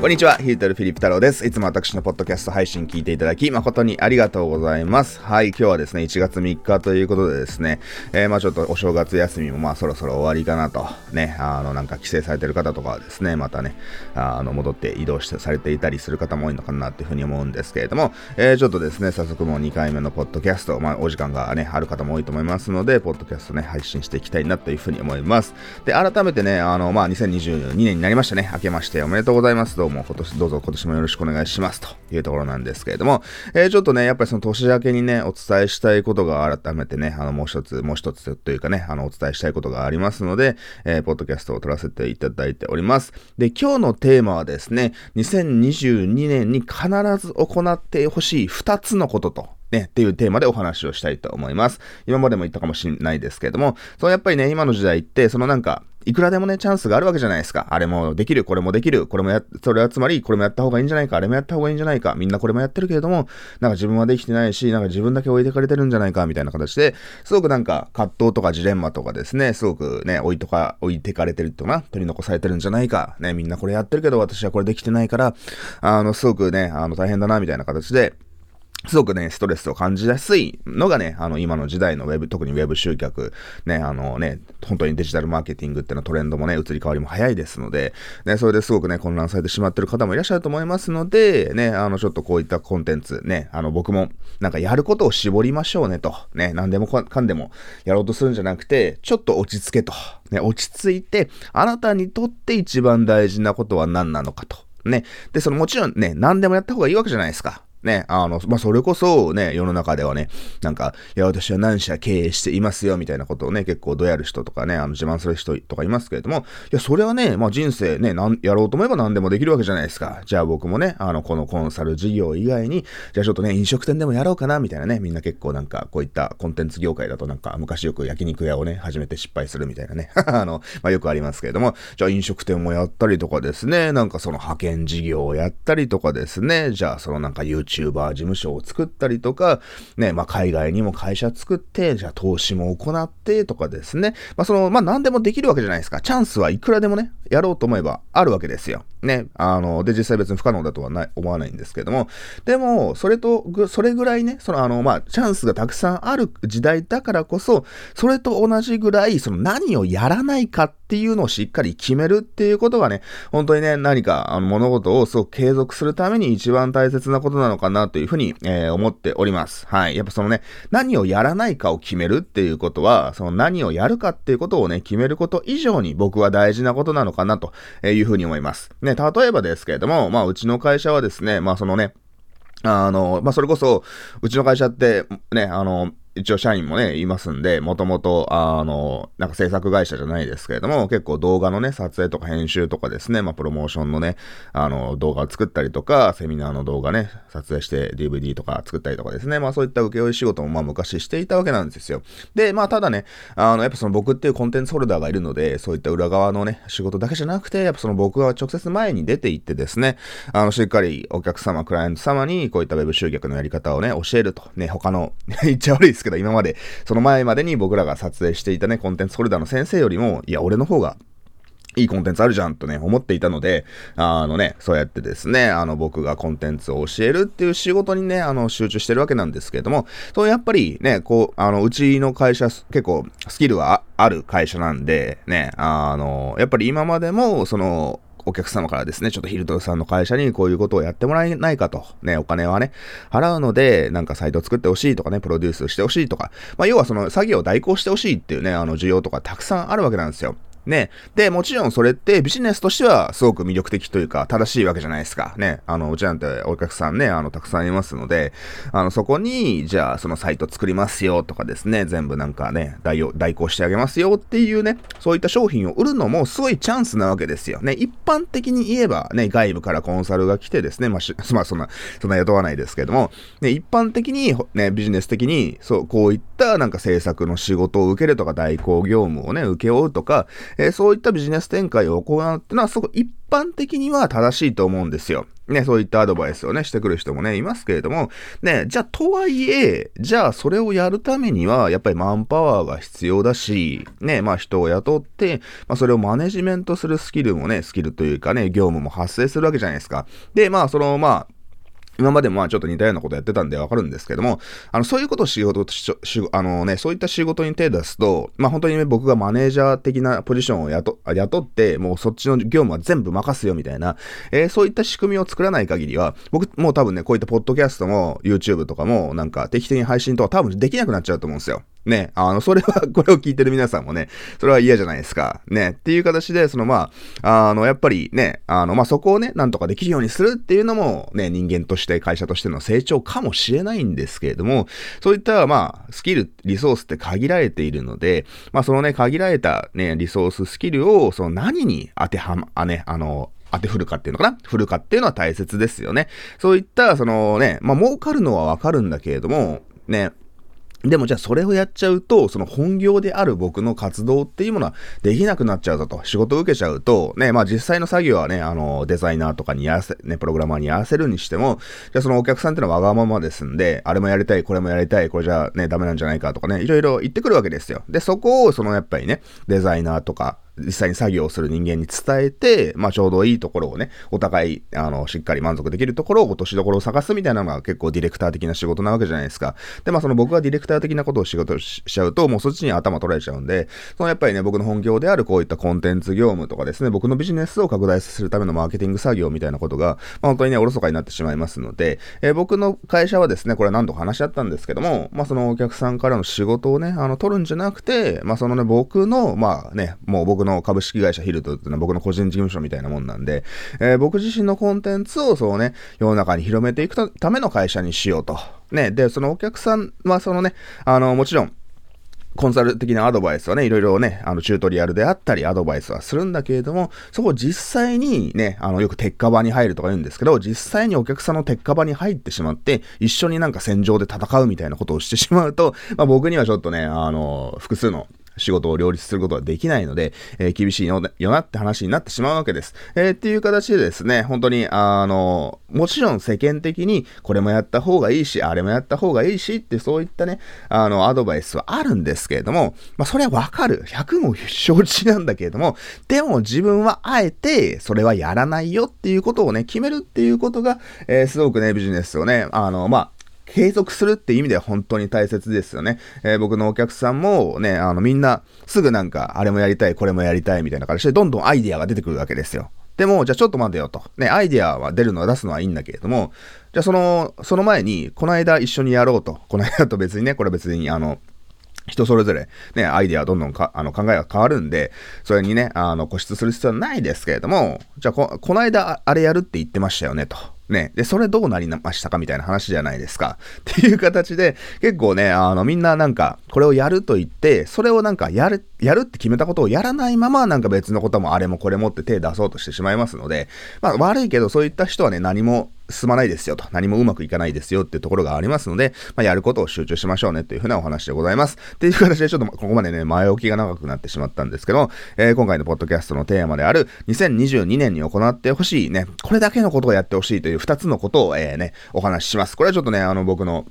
こんにちは、ヒートルフィリップ太郎です。いつも私のポッドキャスト配信聞いていただき、誠にありがとうございます。はい、今日はですね、1月3日ということでですね、えー、まあちょっとお正月休みもまあそろそろ終わりかなと、ね、あの、なんか帰省されてる方とかはですね、またね、あの、戻って移動してされていたりする方も多いのかなっていうふうに思うんですけれども、えー、ちょっとですね、早速もう2回目のポッドキャスト、まあお時間がね、ある方も多いと思いますので、ポッドキャストね、配信していきたいなというふうに思います。で、改めてね、あの、まあ2022年になりましたね、明けましておめでとうございます。どうも今年どうぞ今年もよろしくお願いしますというところなんですけれども、えー、ちょっとね、やっぱりその年明けにね、お伝えしたいことが改めてね、あの、もう一つ、もう一つというかね、あの、お伝えしたいことがありますので、えー、ポッドキャストを撮らせていただいております。で、今日のテーマはですね、2022年に必ず行ってほしい2つのことと、ね、っていうテーマでお話をしたいと思います。今までも言ったかもしれないですけれども、そのやっぱりね、今の時代って、そのなんか、いくらでもね、チャンスがあるわけじゃないですか。あれもできる、これもできる、これもや、それはつまり、これもやった方がいいんじゃないか、あれもやった方がいいんじゃないか、みんなこれもやってるけれども、なんか自分はできてないし、なんか自分だけ置いてかれてるんじゃないか、みたいな形で、すごくなんか葛藤とかジレンマとかですね、すごくね、置いとか、置いてかれてるとか取り残されてるんじゃないか、ね、みんなこれやってるけど、私はこれできてないから、あの、すごくね、あの、大変だな、みたいな形で、すごくね、ストレスを感じやすいのがね、あの、今の時代のウェブ、特にウェブ集客、ね、あのね、本当にデジタルマーケティングってのトレンドもね、移り変わりも早いですので、ね、それですごくね、混乱されてしまってる方もいらっしゃると思いますので、ね、あの、ちょっとこういったコンテンツ、ね、あの、僕も、なんかやることを絞りましょうねと、ね、何でもかんでもやろうとするんじゃなくて、ちょっと落ち着けと、ね、落ち着いて、あなたにとって一番大事なことは何なのかと。ね。で、そのもちろんね、何でもやった方がいいわけじゃないですか。ね、あの、まあ、それこそね、世の中ではね、なんか、いや、私は何社経営していますよ、みたいなことをね、結構どやる人とかね、あの、自慢する人とかいますけれども、いや、それはね、まあ、人生ね、なん、やろうと思えば何でもできるわけじゃないですか。じゃあ僕もね、あの、このコンサル事業以外に、じゃあちょっとね、飲食店でもやろうかな、みたいなね、みんな結構なんか、こういったコンテンツ業界だとなんか、昔よく焼肉屋をね、始めて失敗するみたいなね、あの、まあ、よくありますけれども、じゃあ飲食店もやったりとかですね、なんかその派遣事業をやったりとかですね、じゃあそのなんか YouTuber 事務所を作ったりとか、ね、まあ、海外にも会社作って、じゃあ投資も行ってとかですね。まあ、その、まあ、何でもできるわけじゃないですか。チャンスはいくらでもね、やろうと思えばあるわけですよ。ね。あの、で、実際別に不可能だとはない、思わないんですけども。でも、それと、それぐらいね、その、あの、まあ、チャンスがたくさんある時代だからこそ、それと同じぐらい、その何をやらないかっていうのをしっかり決めるっていうことがね、本当にね、何か、あの、物事をすごく継続するために一番大切なことなのかなというふうに、えー、思っております。はい。やっぱそのね、何をやらないかを決めるっていうことは、その何をやるかっていうことをね、決めること以上に僕は大事なことなのかなかなというふうに思います。ね、例えばですけれども、まあ、うちの会社はですね、まあ、そのね、あの、まあ、それこそ、うちの会社って、ね、あの、一応社員もね、いますんで、もともと、あの、なんか制作会社じゃないですけれども、結構動画のね、撮影とか編集とかですね、まあ、プロモーションのね、あの、動画を作ったりとか、セミナーの動画ね、撮影して DVD とか作ったりとかですね、まあ、そういった請負仕事もまあ、昔していたわけなんですよ。で、まあ、ただね、あの、やっぱその僕っていうコンテンツホルダーがいるので、そういった裏側のね、仕事だけじゃなくて、やっぱその僕が直接前に出て行ってですね、あの、しっかりお客様、クライアント様にこういった web 集客のやり方をね、教えると。ね、他の 言っちゃ悪いですけど、今までその前までに僕らが撮影していたね、コンテンツホルダーの先生よりも、いや、俺の方がいいコンテンツあるじゃんとね、思っていたので、あのね、そうやってですね、あの僕がコンテンツを教えるっていう仕事にね、あの集中してるわけなんですけれども、そうやっぱりね、こう、あの、うちの会社結構スキルはある会社なんで、ね、あの、やっぱり今までも、その、お客様からですね、ちょっとヒルトさんの会社にこういうことをやってもらえないかと、ね、お金はね、払うので、なんかサイト作ってほしいとかね、プロデュースしてほしいとか、まあ、要はその作業を代行してほしいっていうね、あの需要とかたくさんあるわけなんですよ。ね。で、もちろんそれってビジネスとしてはすごく魅力的というか正しいわけじゃないですか。ね。あの、うちなんてお客さんね、あの、たくさんいますので、あの、そこに、じゃあそのサイト作りますよとかですね、全部なんかね、代代行してあげますよっていうね、そういった商品を売るのもすごいチャンスなわけですよ。ね。一般的に言えばね、外部からコンサルが来てですね、まあ、まあ、そんな、そんな雇わないですけども、ね、一般的に、ね、ビジネス的に、そう、こういったなんか制作の仕事を受けるとか、代行業務をね、請け負うとか、えー、そういったビジネス展開を行うっていうのは、すごく一般的には正しいと思うんですよ。ね、そういったアドバイスをね、してくる人もね、いますけれども、ね、じゃあ、とはいえ、じゃあ、それをやるためには、やっぱりマンパワーが必要だし、ね、まあ、人を雇って、まあ、それをマネジメントするスキルもね、スキルというかね、業務も発生するわけじゃないですか。で、まあ、その、まあ、今までもまあちょっと似たようなことやってたんでわかるんですけども、あの、そういうことを仕事とし、あのね、そういった仕事に手出すと、まあ本当にね、僕がマネージャー的なポジションを雇雇って、もうそっちの業務は全部任すよみたいな、えー、そういった仕組みを作らない限りは、僕もう多分ね、こういったポッドキャストも YouTube とかもなんか適当に配信とか多分できなくなっちゃうと思うんですよ。ね、あの、それは、これを聞いてる皆さんもね、それは嫌じゃないですか。ね、っていう形で、そのまあ、あの、やっぱりね、あの、まあ、そこをね、なんとかできるようにするっていうのも、ね、人間として、会社としての成長かもしれないんですけれども、そういった、まあ、スキル、リソースって限られているので、まあ、そのね、限られたね、リソース、スキルを、その何に当てはま、あね、あの、当て振るかっていうのかな？振るかっていうのは大切ですよね。そういった、そのね、まあ、儲かるのはわかるんだけれども、ね、でもじゃあそれをやっちゃうと、その本業である僕の活動っていうものはできなくなっちゃうぞと。仕事を受けちゃうと、ね、まあ実際の作業はね、あの、デザイナーとかにやらせ、ね、プログラマーにやらせるにしても、じゃあそのお客さんってのはわがままですんで、あれもやりたい、これもやりたい、これじゃね、ダメなんじゃないかとかね、いろいろ言ってくるわけですよ。で、そこをそのやっぱりね、デザイナーとか、実際に作業をする人間に伝えて、まあちょうどいいところをね、お互い、あの、しっかり満足できるところを落としどころを探すみたいなのが結構ディレクター的な仕事なわけじゃないですか。で、まあその僕がディレクター的なことを仕事しちゃうと、もうそっちに頭取られちゃうんで、そのやっぱりね、僕の本業であるこういったコンテンツ業務とかですね、僕のビジネスを拡大させるためのマーケティング作業みたいなことが、まあ本当にね、おろそかになってしまいますので、えー、僕の会社はですね、これ何度か話し合ったんですけども、まあそのお客さんからの仕事をね、あの、取るんじゃなくて、まあそのね、僕の、まあね、もう僕のの株式会社ヒルトっていうのは僕の個人事務所みたいなもんなんで、えー、僕自身のコンテンツをそうね、世の中に広めていくための会社にしようと。ね、で、そのお客さんはそのね、あの、もちろん、コンサル的なアドバイスはね、いろいろね、あの、チュートリアルであったり、アドバイスはするんだけれども、そこ実際にね、あの、よく鉄火場に入るとか言うんですけど、実際にお客さんの鉄火場に入ってしまって、一緒になんか戦場で戦うみたいなことをしてしまうと、まあ僕にはちょっとね、あの、複数の仕事を両立することはできないので、えー、厳しいよなって話になってしまうわけです。えー、っていう形でですね、本当に、あの、もちろん世間的にこれもやった方がいいし、あれもやった方がいいしってそういったね、あの、アドバイスはあるんですけれども、まあ、それはわかる。100も承知なんだけれども、でも自分はあえてそれはやらないよっていうことをね、決めるっていうことが、えー、すごくね、ビジネスをね、あの、まあ、継続するって意味では本当に大切ですよね。えー、僕のお客さんもね、あのみんなすぐなんかあれもやりたい、これもやりたいみたいな形でどんどんアイディアが出てくるわけですよ。でも、じゃあちょっと待てよと。ね、アイディアは出るのは出すのはいいんだけれども、じゃあその、その前に、この間一緒にやろうと。この間と別にね、これ別にあの、人それぞれね、アイディアどんどんかあの考えが変わるんで、それにね、あの、固執する必要はないですけれども、じゃあこ、この間あれやるって言ってましたよね、と。ね。で、それどうなりましたかみたいな話じゃないですか。っていう形で、結構ね、あの、みんななんか、これをやると言って、それをなんか、やる、やるって決めたことをやらないまま、なんか別のこともあれもこれもって手出そうとしてしまいますので、まあ悪いけど、そういった人はね、何も進まないですよと、何もうまくいかないですよっていうところがありますので、まあ、やることを集中しましょうねというふうなお話でございます。っていう形でちょっとここまでね、前置きが長くなってしまったんですけど、えー、今回のポッドキャストのテーマである2022年に行ってほしいね、これだけのことをやってほしいという2つのことを、えー、ね、お話しします。これはちょっとね、あの僕の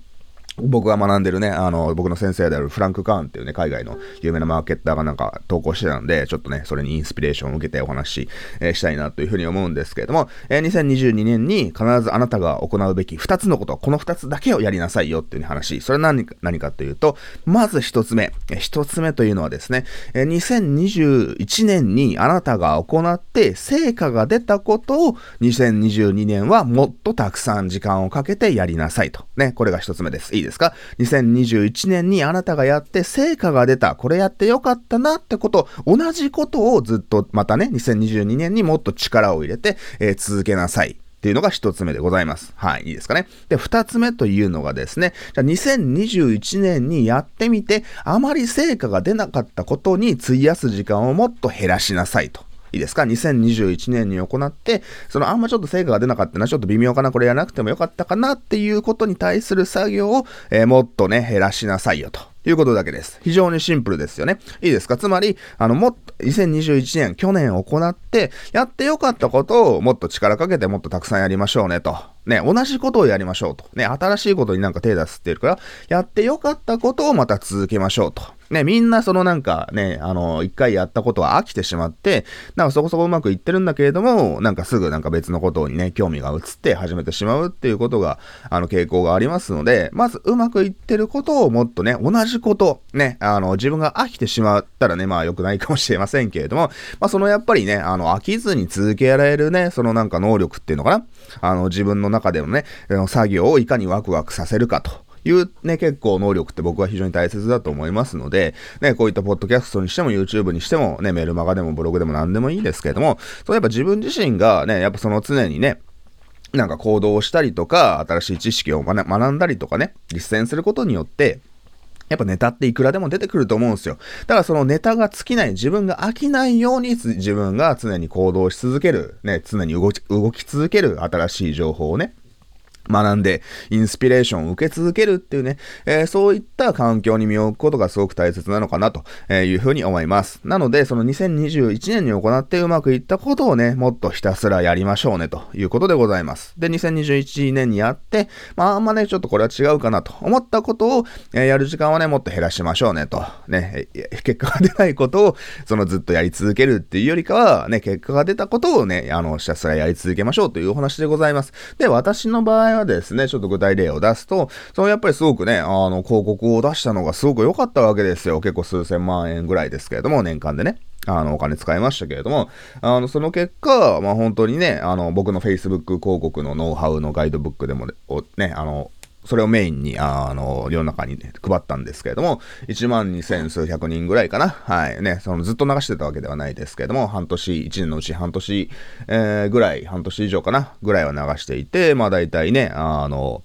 僕が学んでるね、あの、僕の先生であるフランク・カーンっていうね、海外の有名なマーケッターがなんか投稿してたんで、ちょっとね、それにインスピレーションを受けてお話し、えー、したいなというふうに思うんですけれども、えー、2022年に必ずあなたが行うべき2つのこと、この2つだけをやりなさいよっていう話。それは何か何かというと、まず1つ目。1つ目というのはですね、えー、2021年にあなたが行って成果が出たことを2022年はもっとたくさん時間をかけてやりなさいと。ね、これが1つ目です。いいですですか ?2021 年にあなたがやって成果が出た、これやってよかったなってこと、同じことをずっとまたね、2022年にもっと力を入れて、えー、続けなさい。っていうのが一つ目でございます。はい、いいですかね？で、二つ目というのがですね、じゃあ2021年にやってみて、あまり成果が出なかったことに費やす時間をもっと減らしなさいと。いいですか ?2021 年に行って、そのあんまちょっと成果が出なかったな、ちょっと微妙かな、これやらなくてもよかったかなっていうことに対する作業を、えー、もっとね、減らしなさいよと。いうことだけです。非常にシンプルですよね。いいですか？つまり、あの、もっと、2021年、去年行って、やってよかったことをもっと力かけてもっとたくさんやりましょうねと。ね、同じことをやりましょうと。ね、新しいことになんか手出すっていうから、やってよかったことをまた続けましょうと。ね、みんなそのなんかね、あの、一回やったことは飽きてしまって、なんかそこそこうまくいってるんだけれども、なんかすぐなんか別のことにね、興味が移って始めてしまうっていうことが、あの、傾向がありますので、まずうまくいってることをもっとね、同じこと、ね、あの、自分が飽きてしまったらね、まあ良くないかもしれませんけれども、まあそのやっぱりね、あの、飽きずに続けられるね、そのなんか能力っていうのかな、あの、自分の中でのね、作業をいかにワクワクさせるかと。いうね、結構能力って僕は非常に大切だと思いますので、ね、こういったポッドキャストにしても YouTube にしても、ね、メルマガでもブログでも何でもいいですけれども、そうやっぱ自分自身がね、やっぱその常にね、なんか行動をしたりとか、新しい知識を学んだりとかね、実践することによって、やっぱネタっていくらでも出てくると思うんですよ。ただそのネタが尽きない、自分が飽きないように自分が常に行動し続ける、ね、常に動き動き続ける新しい情報をね、学んで、インスピレーションを受け続けるっていうね、えー、そういった環境に身を置くことがすごく大切なのかなというふうに思います。なので、その2021年に行ってうまくいったことをね、もっとひたすらやりましょうねということでございます。で、2021年にやって、まあ、あんまね、ちょっとこれは違うかなと思ったことを、えー、やる時間はね、もっと減らしましょうねと。ね、結果が出ないことを、そのずっとやり続けるっていうよりかは、ね、結果が出たことをね、あの、ひたすらやり続けましょうというお話でございます。で、私の場合はですね、ちょっと具体例を出すと、そのやっぱりすごくね、あの、広告を出したのがすごく良かったわけですよ。結構数千万円ぐらいですけれども、年間でね。あの、お金使いましたけれども、あの、その結果、まあ本当にね、あの、僕の Facebook 広告のノウハウのガイドブックでもね、あの、それをメインに、あの、世の中に、ね、配ったんですけれども、1万2千数百人ぐらいかな。はい。ね、そのずっと流してたわけではないですけれども、半年、1年のうち半年、えー、ぐらい、半年以上かな、ぐらいは流していて、まあ大体ね、あの、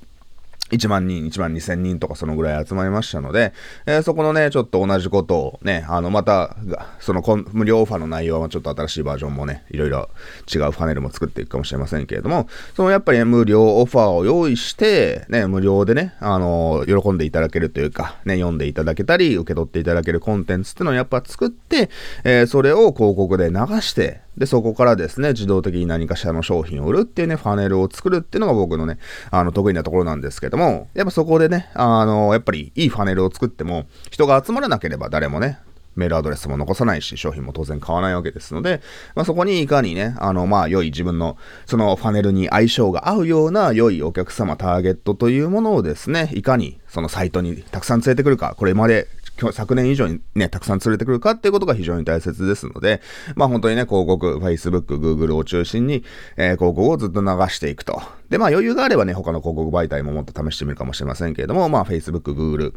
1万人、1万2千人とかそのぐらい集まりましたので、えー、そこのね、ちょっと同じことをね、あの、また、その無料オファーの内容はちょっと新しいバージョンもね、いろいろ違うパネルも作っていくかもしれませんけれども、そのやっぱり、ね、無料オファーを用意して、ね、無料でね、あの、喜んでいただけるというか、ね、読んでいただけたり、受け取っていただけるコンテンツっていうのをやっぱ作って、えー、それを広告で流して、で、そこからですね、自動的に何かしらの商品を売るっていうね、ファネルを作るっていうのが僕のね、あの、得意なところなんですけども、やっぱそこでね、あの、やっぱりいいファネルを作っても、人が集まらなければ誰もね、メールアドレスも残さないし、商品も当然買わないわけですので、まあ、そこにいかにね、あの、まあ、良い自分の、そのファネルに相性が合うような良いお客様ターゲットというものをですね、いかにそのサイトにたくさん連れてくるか、これまで昨年以上にね、たくさん連れてくるかっていうことが非常に大切ですので、まあ本当にね、広告、Facebook、Google を中心に、えー、広告をずっと流していくと。で、まあ余裕があればね、他の広告媒体ももっと試してみるかもしれませんけれども、まあ Facebook、Google、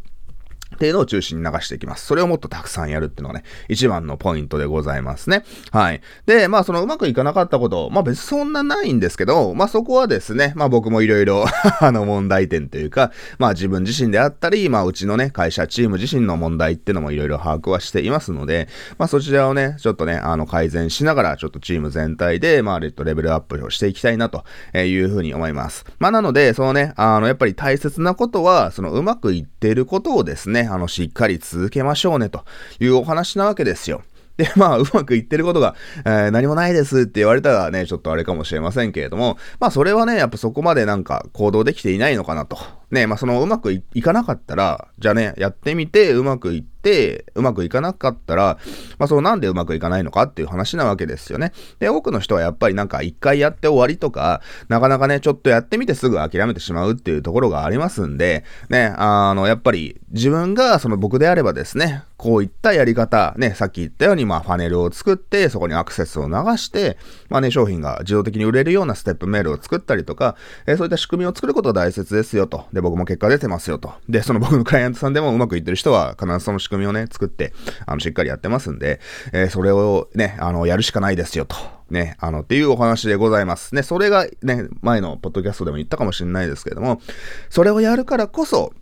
っていうのを中心に流していきます。それをもっとたくさんやるっていうのがね、一番のポイントでございますね。はい。で、まあそのうまくいかなかったこと、まあ別にそんなないんですけど、まあそこはですね、まあ僕もいろいろ あの問題点というか、まあ自分自身であったり、まあうちのね、会社、チーム自身の問題っていうのもいろいろ把握はしていますので、まあそちらをね、ちょっとね、あの改善しながら、ちょっとチーム全体で、まあレッドレベルアップをしていきたいなというふうに思います。まあなので、そのね、あのやっぱり大切なことは、そのうまくいっていることをですね、ねあのしっかり続けましょうねというお話なわけですよ。で、まあ、うまくいってることが、えー、何もないですって言われたらね、ちょっとあれかもしれませんけれども、まあ、それはね、やっぱそこまでなんか行動できていないのかなと。ね、まあ、そのうまくいかなかったら、じゃあね、やってみてうまくいって、うまくいかなかったら、まあ、そのなんでうまくいかないのかっていう話なわけですよね。で、多くの人はやっぱりなんか一回やって終わりとか、なかなかね、ちょっとやってみてすぐ諦めてしまうっていうところがありますんで、ね、あの、やっぱり自分がその僕であればですね、こういったやり方、ね、さっき言ったように、まあ、ファネルを作って、そこにアクセスを流して、まあね、商品が自動的に売れるようなステップメールを作ったりとか、えー、そういった仕組みを作ることが大切ですよと。で、僕も結果出てますよと。で、その僕のクライアントさんでもうまくいってる人は、必ずその仕組みをね、作って、あの、しっかりやってますんで、えー、それをね、あの、やるしかないですよと。ね、あの、っていうお話でございます。ね、それがね、前のポッドキャストでも言ったかもしれないですけれども、それをやるからこそ、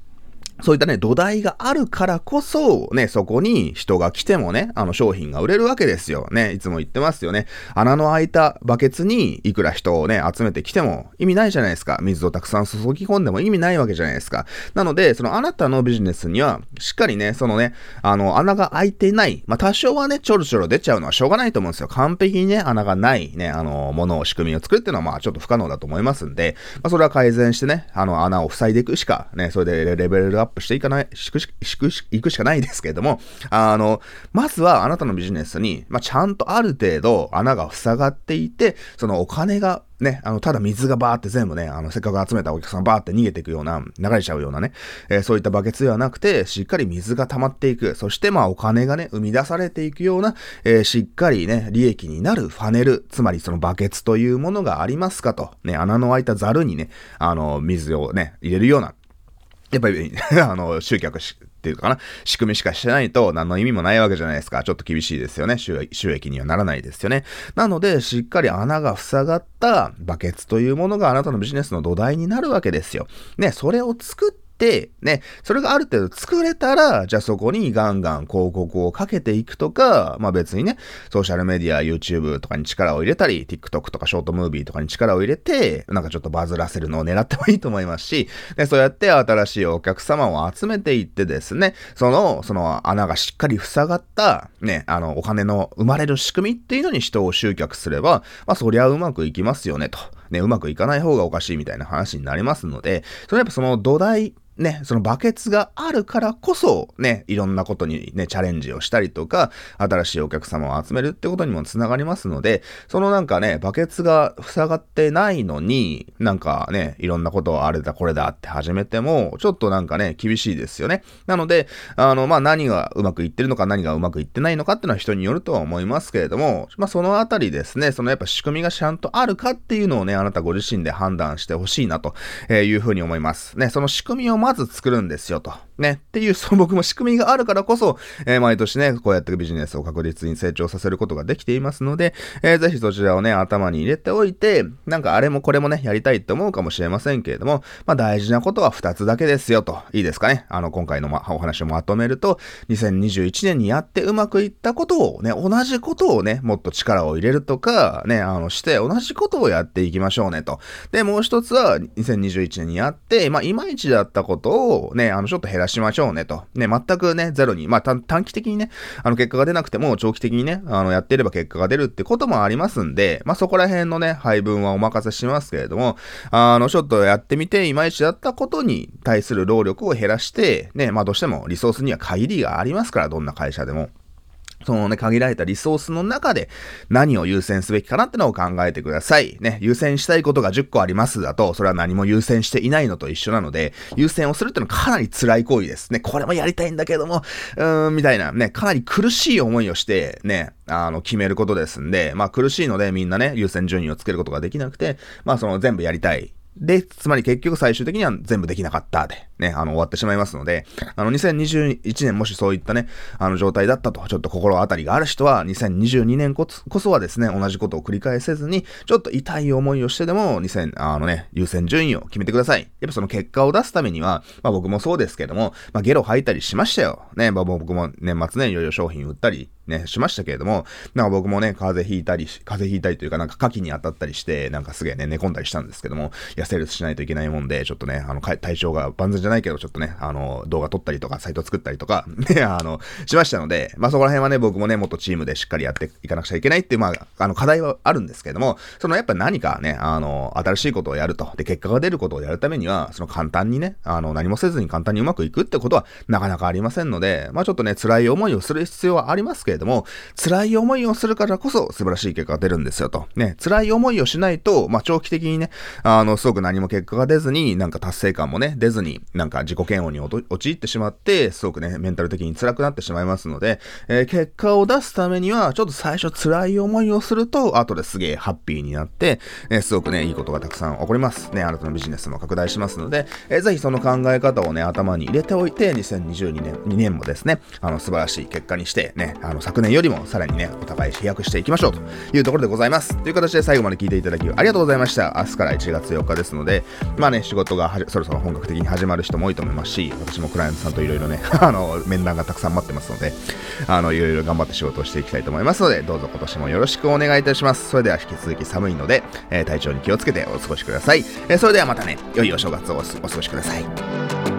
そういったね、土台があるからこそ、ね、そこに人が来てもね、あの商品が売れるわけですよ。ね、いつも言ってますよね。穴の開いたバケツにいくら人をね、集めてきても意味ないじゃないですか。水をたくさん注ぎ込んでも意味ないわけじゃないですか。なので、そのあなたのビジネスには、しっかりね、そのね、あの、穴が開いていない。まあ、多少はね、ちょろちょろ出ちゃうのはしょうがないと思うんですよ。完璧にね、穴がないね、あの、ものを仕組みを作るっていうのはまあちょっと不可能だと思いますんで、まあ、それは改善してね、あの、穴を塞いでいくしか、ね、それでレベルアップップしていかない、しくし、しくし、いくしかないですけれども、あの、まずはあなたのビジネスに、まあ、ちゃんとある程度穴が塞がっていて、そのお金がね、あの、ただ水がバーって全部ね、あの、せっかく集めたお客さんバーって逃げていくような、流れちゃうようなね、えー、そういったバケツではなくて、しっかり水が溜まっていく、そしてまあお金がね、生み出されていくような、えー、しっかりね、利益になるファネル、つまりそのバケツというものがありますかと、ね、穴の開いたザルにね、あの、水をね、入れるような、やっぱり あの、集客し、っていうかな、仕組みしかしてないと何の意味もないわけじゃないですか。ちょっと厳しいですよね。収益にはならないですよね。なので、しっかり穴が塞がったバケツというものがあなたのビジネスの土台になるわけですよ。ね、それを作って、ね、それがある程度作れたら、じゃあそこにガンガン広告をかけていくとか、まあ別にね、ソーシャルメディア、YouTube とかに力を入れたり、TikTok とかショートムービーとかに力を入れて、なんかちょっとバズらせるのを狙ってもいいと思いますし、で、そうやって新しいお客様を集めていってですね、その、その穴がしっかり塞がった、ね、あの、お金の生まれる仕組みっていうのに人を集客すれば、まあそりゃうまくいきますよね、と。ね、うまくいかない方がおかしいみたいな話になりますので、それやっぱその土台ね、そのバケツがあるからこそ、ね、いろんなことにね、チャレンジをしたりとか、新しいお客様を集めるってことにもつながりますので、そのなんかね、バケツが塞がってないのに、なんかね、いろんなことをあれだこれだって始めても、ちょっとなんかね、厳しいですよね。なので、あの、まあ、何がうまくいってるのか何がうまくいってないのかっていうのは人によるとは思いますけれども、まあ、そのあたりですね、そのやっぱ仕組みがちゃんとあるかっていうのをね、あなたご自身で判断してほしいなというふうに思います。ね、その仕組みをまず作るんですよと。ね。っていう、その僕も仕組みがあるからこそ、えー、毎年ね、こうやってビジネスを確実に成長させることができていますので、えー、ぜひそちらをね、頭に入れておいて、なんかあれもこれもね、やりたいって思うかもしれませんけれども、まあ大事なことは2つだけですよと。いいですかね。あの、今回の、ま、お話をまとめると、2021年にやってうまくいったことをね、同じことをね、もっと力を入れるとか、ね、あの、して同じことをやっていきましょうねと。で、もう一つは、2021年にやって、まあ、いまいちだったことことをね、あの、ちょっと減らしましょうねと。ね、全くね、ゼロに、まあ、短期的にね、あの、結果が出なくても、長期的にね、あの、やっていれば結果が出るってこともありますんで、まあ、そこら辺のね、配分はお任せしますけれども、あの、ちょっとやってみて、いまいちだったことに対する労力を減らして、ね、まあ、どうしてもリソースには限りがありますから、どんな会社でも。そのね、限られたリソースの中で何を優先すべきかなってのを考えてください。ね、優先したいことが10個ありますだと、それは何も優先していないのと一緒なので、優先をするってのはかなり辛い行為ですね。これもやりたいんだけども、うーん、みたいなね、かなり苦しい思いをして、ね、あの、決めることですんで、まあ苦しいのでみんなね、優先順位をつけることができなくて、まあその全部やりたい。で、つまり結局最終的には全部できなかったで、ね、あの、終わってしまいますので、あの、2021年もしそういったね、あの状態だったと、ちょっと心当たりがある人は、2022年こそはですね、同じことを繰り返せずに、ちょっと痛い思いをしてでも、2000、あのね、優先順位を決めてください。やっぱその結果を出すためには、まあ僕もそうですけども、まあゲロ吐いたりしましたよ。ね、まあ僕も年末ね、いろいろ商品売ったり、ね、しましたけれども、なんか僕もね、風邪ひいたり、風邪ひいたりというか、なんか牡蠣に当たったりして、なんかすげえね、寝込んだりしたんですけども、痩せるしないといけないもんで、ちょっとね、あの、体調が万全じゃないけど、ちょっとね、あの、動画撮ったりとか、サイト作ったりとか、ね、あの、しましたので、まあそこら辺はね、僕もね、もっとチームでしっかりやっていかなくちゃいけないっていう、まあ、あの、課題はあるんですけれども、そのやっぱ何かね、あの、新しいことをやると、で、結果が出ることをやるためには、その簡単にね、あの、何もせずに簡単にうまくいくってことは、なかなかありませんので、まあちょっとね、辛い思いをする必要はありますけどれども、辛い思いをするからこそ素晴らしい結果が出るんですよと。ね、辛い思いをしないと、まあ、長期的にね、あの、すごく何も結果が出ずに、なんか達成感もね、出ずに、なんか自己嫌悪に陥ってしまって、すごくね、メンタル的に辛くなってしまいますので、えー、結果を出すためには、ちょっと最初辛い思いをすると、後ですげえハッピーになって、えー、すごくね、いいことがたくさん起こります。ね、あなたのビジネスも拡大しますので、えー、ぜひその考え方をね、頭に入れておいて、2022年、2年もですね、あの、素晴らしい結果にして、ね、あの、昨年よりもさらにね、お互い飛躍していきましょうというところでございます。という形で最後まで聞いていただきありがとうございました。明日から1月4日ですので、まあね、仕事がそろそろ本格的に始まる人も多いと思いますし、私もクライアントさんといろいろね、あの、面談がたくさん待ってますので、あの、いろいろ頑張って仕事をしていきたいと思いますので、どうぞ今年もよろしくお願いいたします。それでは引き続き寒いので、えー、体調に気をつけてお過ごしください。えー、それではまたね、良いお正月をお過ごしください。